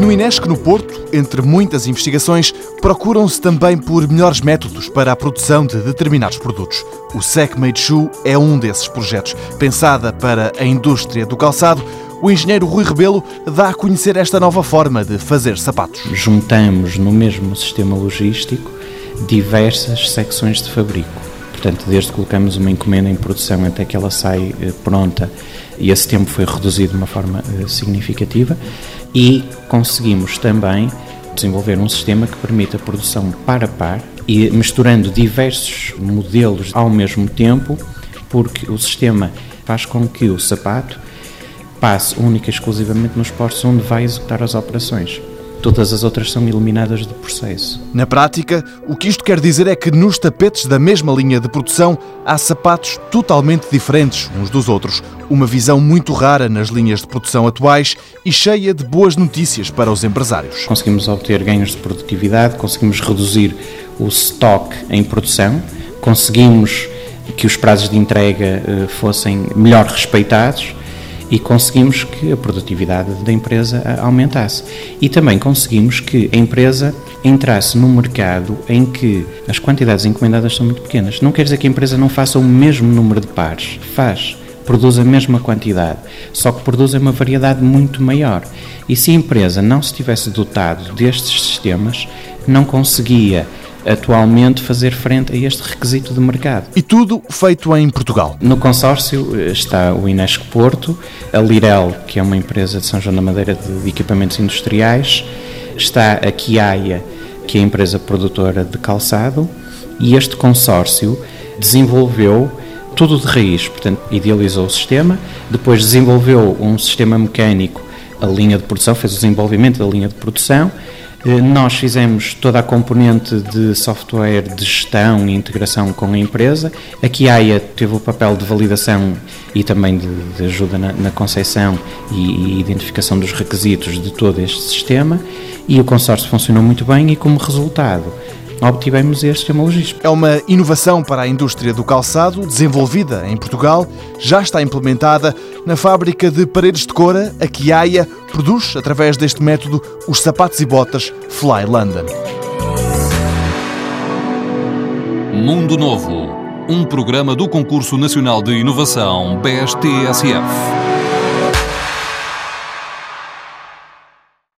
No Inesc, no Porto, entre muitas investigações, procuram-se também por melhores métodos para a produção de determinados produtos. O Sec Made Shoe é um desses projetos. Pensada para a indústria do calçado, o engenheiro Rui Rebelo dá a conhecer esta nova forma de fazer sapatos. Juntamos no mesmo sistema logístico diversas secções de fabrico. Portanto, desde que colocamos uma encomenda em produção até que ela sai eh, pronta, e esse tempo foi reduzido de uma forma eh, significativa, e conseguimos também desenvolver um sistema que permite a produção par a par e misturando diversos modelos ao mesmo tempo, porque o sistema faz com que o sapato passe única e exclusivamente nos postos onde vai executar as operações. Todas as outras são eliminadas do processo. Na prática, o que isto quer dizer é que nos tapetes da mesma linha de produção há sapatos totalmente diferentes uns dos outros. Uma visão muito rara nas linhas de produção atuais e cheia de boas notícias para os empresários. Conseguimos obter ganhos de produtividade, conseguimos reduzir o stock em produção, conseguimos que os prazos de entrega eh, fossem melhor respeitados e conseguimos que a produtividade da empresa aumentasse. E também conseguimos que a empresa entrasse num mercado em que as quantidades encomendadas são muito pequenas. Não quer dizer que a empresa não faça o mesmo número de pares, faz, produz a mesma quantidade, só que produz uma variedade muito maior. E se a empresa não se tivesse dotado destes sistemas, não conseguia atualmente fazer frente a este requisito de mercado. E tudo feito em Portugal. No consórcio eh, está o Inesc Porto, a Lirel, que é uma empresa de São João da Madeira de equipamentos industriais, está a Kiaia, que é a empresa produtora de calçado, e este consórcio desenvolveu tudo de raiz, portanto, idealizou o sistema, depois desenvolveu um sistema mecânico, a linha de produção, fez o desenvolvimento da linha de produção nós fizemos toda a componente de software de gestão e integração com a empresa. A AIA teve o papel de validação e também de, de ajuda na, na e, e, identificação dos requisitos de todo este sistema. E o consórcio funcionou muito bem e, como resultado, obtivemos este logístico. É uma inovação para a indústria do calçado, desenvolvida em Portugal, já está implementada na fábrica de paredes de cora, a Kiaia produz, através deste método, os sapatos e botas Fly London. Mundo Novo, um programa do Concurso Nacional de Inovação BSTSF.